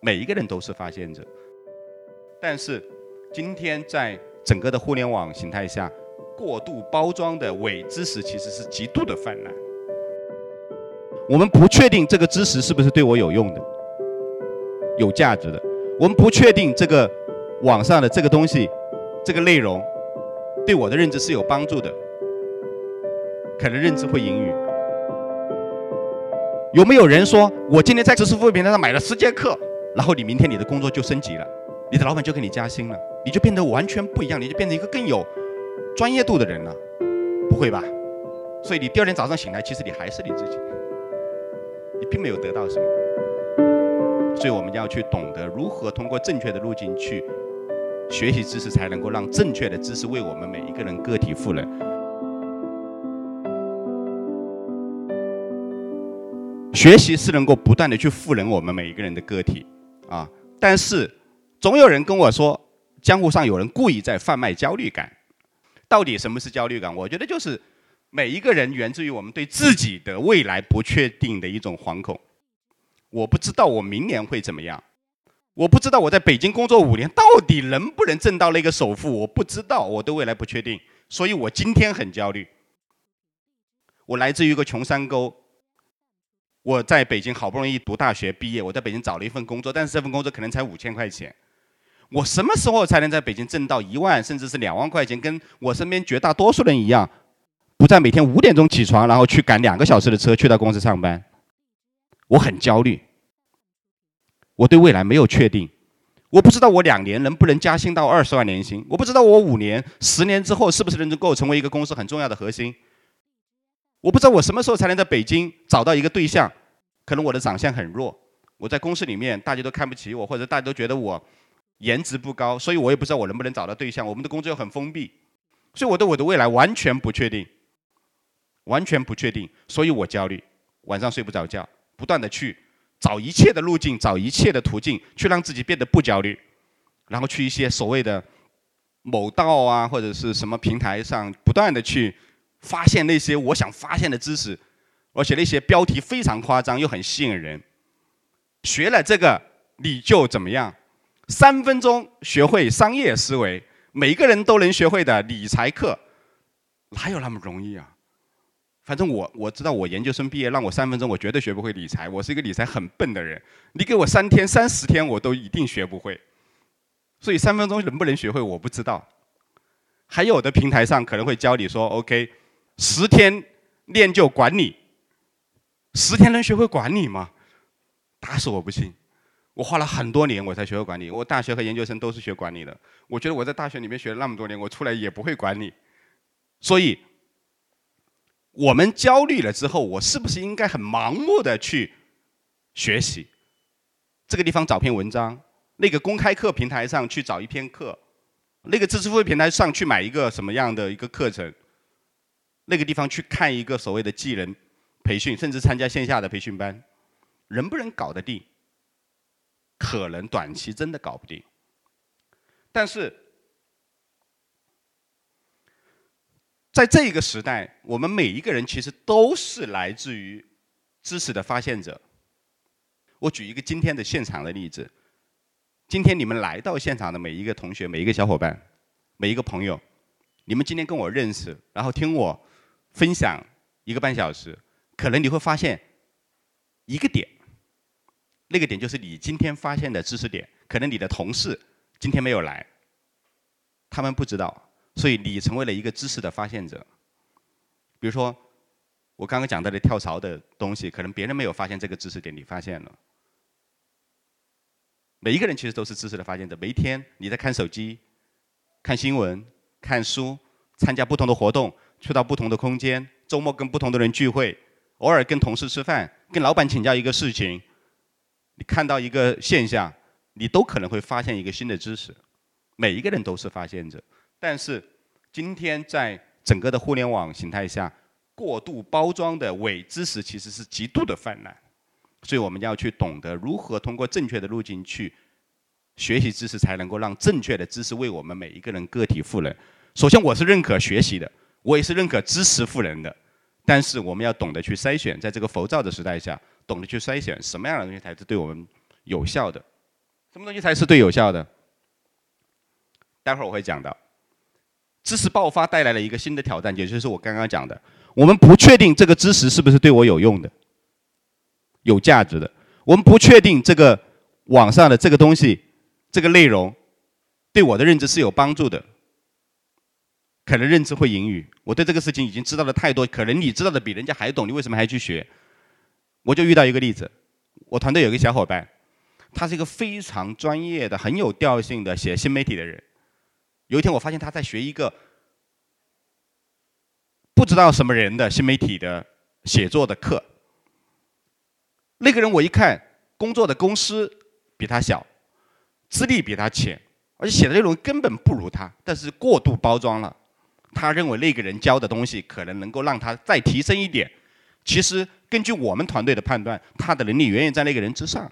每一个人都是发现者，但是今天在整个的互联网形态下，过度包装的伪知识其实是极度的泛滥。我们不确定这个知识是不是对我有用的、有价值的。我们不确定这个网上的这个东西、这个内容对我的认知是有帮助的，可能认知会盈余。有没有人说我今天在知识付费平台上买了十节课？然后你明天你的工作就升级了，你的老板就给你加薪了，你就变得完全不一样，你就变成一个更有专业度的人了，不会吧？所以你第二天早上醒来，其实你还是你自己，你并没有得到什么。所以我们要去懂得如何通过正确的路径去学习知识，才能够让正确的知识为我们每一个人个体赋能。学习是能够不断的去赋能我们每一个人的个体。啊！但是总有人跟我说，江湖上有人故意在贩卖焦虑感。到底什么是焦虑感？我觉得就是每一个人源自于我们对自己的未来不确定的一种惶恐。我不知道我明年会怎么样，我不知道我在北京工作五年到底能不能挣到那个首付，我不知道我对未来不确定，所以我今天很焦虑。我来自于一个穷山沟。我在北京好不容易读大学毕业，我在北京找了一份工作，但是这份工作可能才五千块钱。我什么时候才能在北京挣到一万甚至是两万块钱？跟我身边绝大多数人一样，不再每天五点钟起床，然后去赶两个小时的车去到公司上班。我很焦虑，我对未来没有确定，我不知道我两年能不能加薪到二十万年薪，我不知道我五年、十年之后是不是能够成为一个公司很重要的核心。我不知道我什么时候才能在北京找到一个对象，可能我的长相很弱，我在公司里面大家都看不起我，或者大家都觉得我颜值不高，所以我也不知道我能不能找到对象。我们的工作又很封闭，所以我对我的未来完全不确定，完全不确定，所以我焦虑，晚上睡不着觉，不断的去找一切的路径，找一切的途径，去让自己变得不焦虑，然后去一些所谓的某道啊或者是什么平台上不断的去。发现那些我想发现的知识，而且那些标题非常夸张又很吸引人。学了这个你就怎么样？三分钟学会商业思维，每个人都能学会的理财课，哪有那么容易啊？反正我我知道，我研究生毕业，让我三分钟，我绝对学不会理财。我是一个理财很笨的人，你给我三天、三十天，我都一定学不会。所以三分钟能不能学会，我不知道。还有的平台上可能会教你说，OK。十天练就管理，十天能学会管理吗？打死我不信！我花了很多年我才学会管理。我大学和研究生都是学管理的。我觉得我在大学里面学了那么多年，我出来也不会管理。所以，我们焦虑了之后，我是不是应该很盲目的去学习？这个地方找篇文章，那个公开课平台上去找一篇课，那个知识付费平台上去买一个什么样的一个课程？那个地方去看一个所谓的技能培训，甚至参加线下的培训班，能不能搞得定？可能短期真的搞不定。但是，在这个时代，我们每一个人其实都是来自于知识的发现者。我举一个今天的现场的例子：今天你们来到现场的每一个同学、每一个小伙伴、每一个朋友，你们今天跟我认识，然后听我。分享一个半小时，可能你会发现一个点，那个点就是你今天发现的知识点。可能你的同事今天没有来，他们不知道，所以你成为了一个知识的发现者。比如说，我刚刚讲到的跳槽的东西，可能别人没有发现这个知识点，你发现了。每一个人其实都是知识的发现者。每一天你在看手机、看新闻、看书、参加不同的活动。去到不同的空间，周末跟不同的人聚会，偶尔跟同事吃饭，跟老板请教一个事情，你看到一个现象，你都可能会发现一个新的知识。每一个人都是发现者，但是今天在整个的互联网形态下，过度包装的伪知识其实是极度的泛滥，所以我们要去懂得如何通过正确的路径去学习知识才能够让正确的知识为我们每一个人个体赋能。首先，我是认可学习的，我也是认可知识赋能的。但是，我们要懂得去筛选，在这个浮躁的时代下，懂得去筛选什么样的东西才是对我们有效的，什么东西才是对有效的。待会儿我会讲到，知识爆发带来了一个新的挑战，也就是我刚刚讲的，我们不确定这个知识是不是对我有用的、有价值的，我们不确定这个网上的这个东西、这个内容对我的认知是有帮助的。可能认知会盈余，我对这个事情已经知道的太多，可能你知道的比人家还懂，你为什么还去学？我就遇到一个例子，我团队有一个小伙伴，他是一个非常专业的、很有调性的写新媒体的人。有一天，我发现他在学一个不知道什么人的新媒体的写作的课。那个人我一看，工作的公司比他小，资历比他浅，而且写的内容根本不如他，但是过度包装了。他认为那个人教的东西可能能够让他再提升一点。其实根据我们团队的判断，他的能力远远在那个人之上。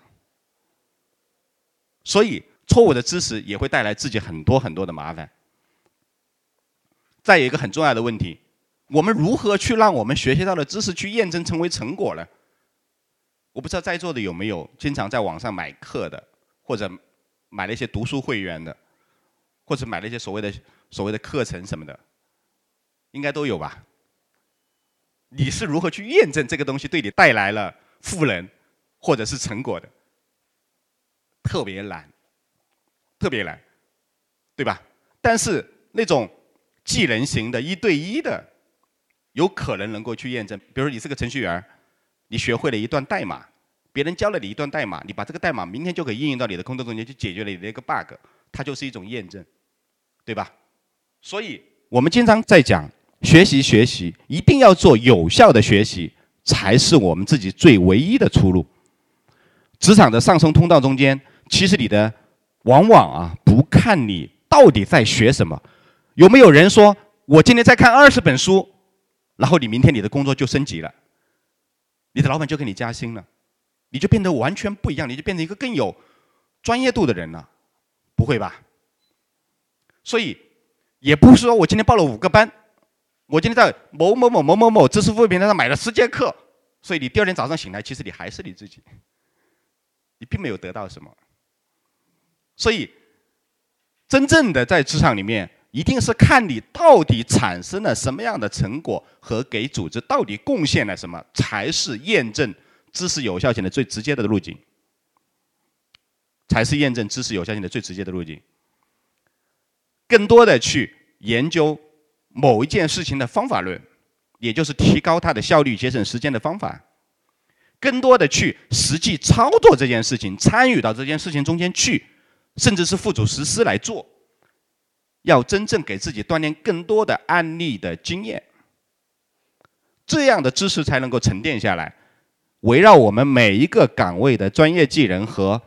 所以。错误的知识也会带来自己很多很多的麻烦。再有一个很重要的问题，我们如何去让我们学习到的知识去验证成为成果呢？我不知道在座的有没有经常在网上买课的，或者买了一些读书会员的，或者买了一些所谓的所谓的课程什么的，应该都有吧？你是如何去验证这个东西对你带来了赋能或者是成果的？特别难。特别难，对吧？但是那种技能型的、一对一的，有可能能够去验证。比如说，你是个程序员，你学会了一段代码，别人教了你一段代码，你把这个代码明天就可以应用到你的工作中间，去解决了你的一个 bug，它就是一种验证，对吧？所以我们经常在讲学习，学习一定要做有效的学习，才是我们自己最唯一的出路。职场的上升通道中间，其实你的。往往啊，不看你到底在学什么，有没有人说我今天在看二十本书，然后你明天你的工作就升级了，你的老板就给你加薪了，你就变得完全不一样，你就变成一个更有专业度的人了，不会吧？所以也不是说我今天报了五个班，我今天在某某某某某某知识付费平台上买了十节课，所以你第二天早上醒来，其实你还是你自己，你并没有得到什么。所以，真正的在职场里面，一定是看你到底产生了什么样的成果和给组织到底贡献了什么，才是验证知识有效性的最直接的路径，才是验证知识有效性的最直接的路径。更多的去研究某一件事情的方法论，也就是提高它的效率、节省时间的方法；更多的去实际操作这件事情，参与到这件事情中间去。甚至是付诸实施来做，要真正给自己锻炼更多的案例的经验，这样的知识才能够沉淀下来，围绕我们每一个岗位的专业技能和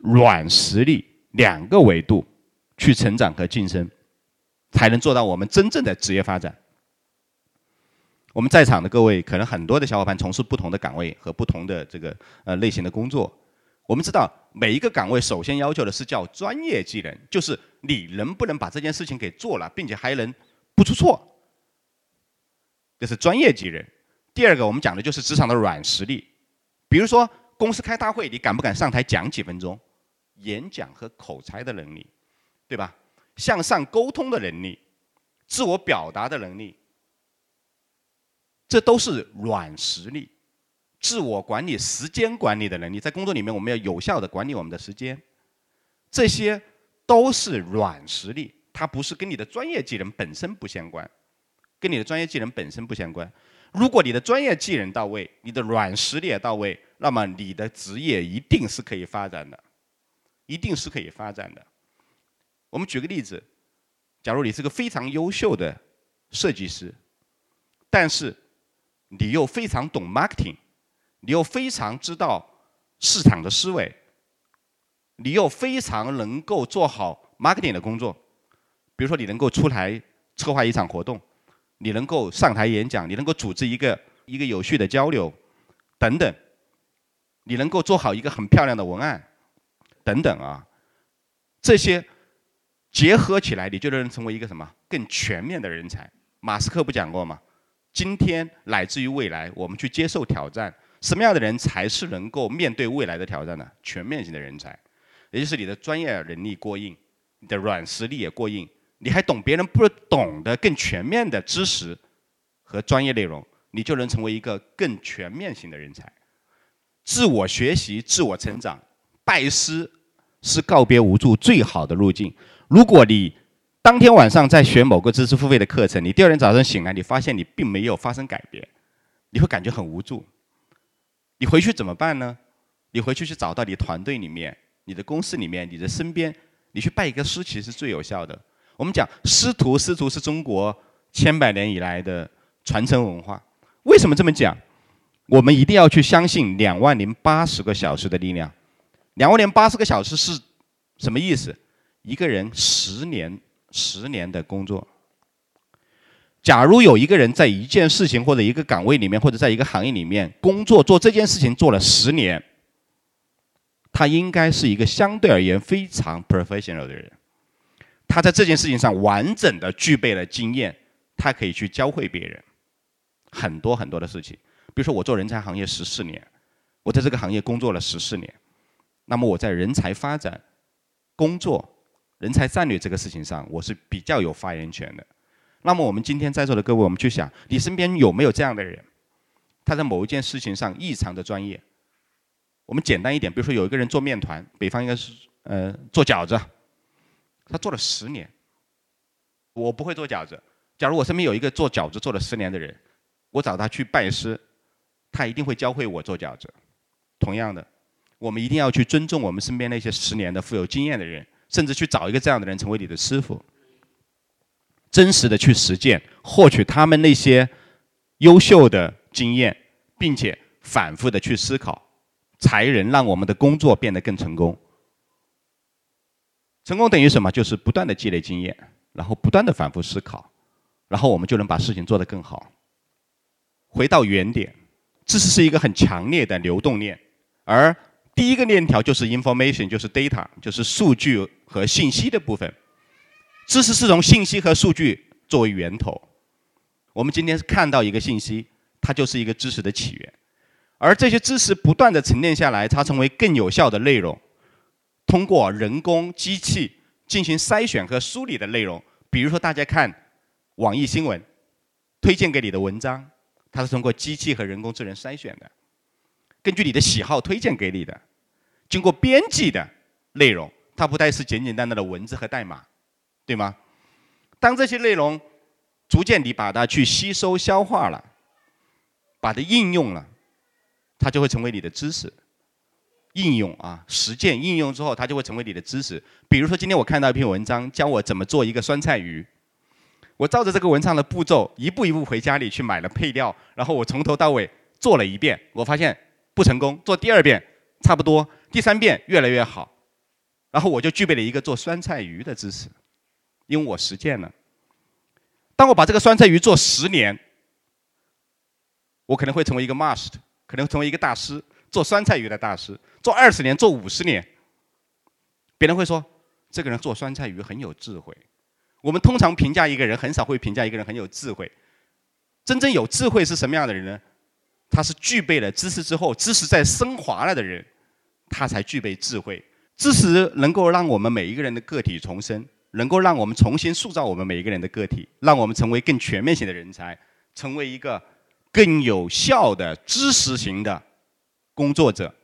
软实力两个维度去成长和晋升，才能做到我们真正的职业发展。我们在场的各位，可能很多的小伙伴从事不同的岗位和不同的这个呃类型的工作。我们知道每一个岗位首先要求的是叫专业技能，就是你能不能把这件事情给做了，并且还能不出错，这是专业技能。第二个我们讲的就是职场的软实力，比如说公司开大会，你敢不敢上台讲几分钟？演讲和口才的能力，对吧？向上沟通的能力，自我表达的能力，这都是软实力。自我管理、时间管理的能力，在工作里面，我们要有效的管理我们的时间，这些都是软实力，它不是跟你的专业技能本身不相关，跟你的专业技能本身不相关。如果你的专业技能到位，你的软实力也到位，那么你的职业一定是可以发展的，一定是可以发展的。我们举个例子，假如你是个非常优秀的设计师，但是你又非常懂 marketing。你又非常知道市场的思维，你又非常能够做好 marketing 的工作，比如说你能够出台策划一场活动，你能够上台演讲，你能够组织一个一个有序的交流，等等，你能够做好一个很漂亮的文案，等等啊，这些结合起来，你就能成为一个什么更全面的人才。马斯克不讲过吗？今天乃至于未来，我们去接受挑战，什么样的人才是能够面对未来的挑战呢？全面性的人才，也就是你的专业能力过硬，你的软实力也过硬，你还懂别人不懂的更全面的知识和专业内容，你就能成为一个更全面性的人才。自我学习、自我成长，拜师是告别无助最好的路径。如果你当天晚上在学某个知识付费的课程，你第二天早上醒来，你发现你并没有发生改变，你会感觉很无助。你回去怎么办呢？你回去去找到你团队里面、你的公司里面、你的身边，你去拜一个师，其实是最有效的。我们讲师徒，师徒是中国千百年以来的传承文化。为什么这么讲？我们一定要去相信两万零八十个小时的力量。两万零八十个小时是什么意思？一个人十年、十年的工作。假如有一个人在一件事情或者一个岗位里面，或者在一个行业里面工作做这件事情做了十年，他应该是一个相对而言非常 professional 的人。他在这件事情上完整的具备了经验，他可以去教会别人很多很多的事情。比如说，我做人才行业十四年，我在这个行业工作了十四年，那么我在人才发展、工作、人才战略这个事情上，我是比较有发言权的。那么我们今天在座的各位，我们去想，你身边有没有这样的人？他在某一件事情上异常的专业。我们简单一点，比如说有一个人做面团，北方应该是呃做饺子，他做了十年。我不会做饺子，假如我身边有一个做饺子做了十年的人，我找他去拜师。他一定会教会我做饺子。同样的，我们一定要去尊重我们身边那些十年的富有经验的人，甚至去找一个这样的人成为你的师傅。真实的去实践，获取他们那些优秀的经验，并且反复的去思考，才能让我们的工作变得更成功。成功等于什么？就是不断的积累经验，然后不断的反复思考，然后我们就能把事情做得更好。回到原点。知识是一个很强烈的流动链，而第一个链条就是 information，就是 data，就是数据和信息的部分。知识是从信息和数据作为源头。我们今天是看到一个信息，它就是一个知识的起源。而这些知识不断的沉淀下来，它成为更有效的内容。通过人工机器进行筛选和梳理的内容，比如说大家看网易新闻推荐给你的文章。它是通过机器和人工智能筛选的，根据你的喜好推荐给你的，经过编辑的内容，它不再是简简单单的文字和代码，对吗？当这些内容逐渐你把它去吸收消化了，把它应用了，它就会成为你的知识。应用啊，实践应用之后，它就会成为你的知识。比如说，今天我看到一篇文章，教我怎么做一个酸菜鱼。我照着这个文章的步骤，一步一步回家里去买了配料，然后我从头到尾做了一遍，我发现不成功。做第二遍差不多，第三遍越来越好，然后我就具备了一个做酸菜鱼的知识，因为我实践了。当我把这个酸菜鱼做十年，我可能会成为一个 master，可能成为一个大师，做酸菜鱼的大师。做二十年，做五十年，别人会说这个人做酸菜鱼很有智慧。我们通常评价一个人，很少会评价一个人很有智慧。真正有智慧是什么样的人呢？他是具备了知识之后，知识在升华了的人，他才具备智慧。知识能够让我们每一个人的个体重生，能够让我们重新塑造我们每一个人的个体，让我们成为更全面型的人才，成为一个更有效的知识型的工作者。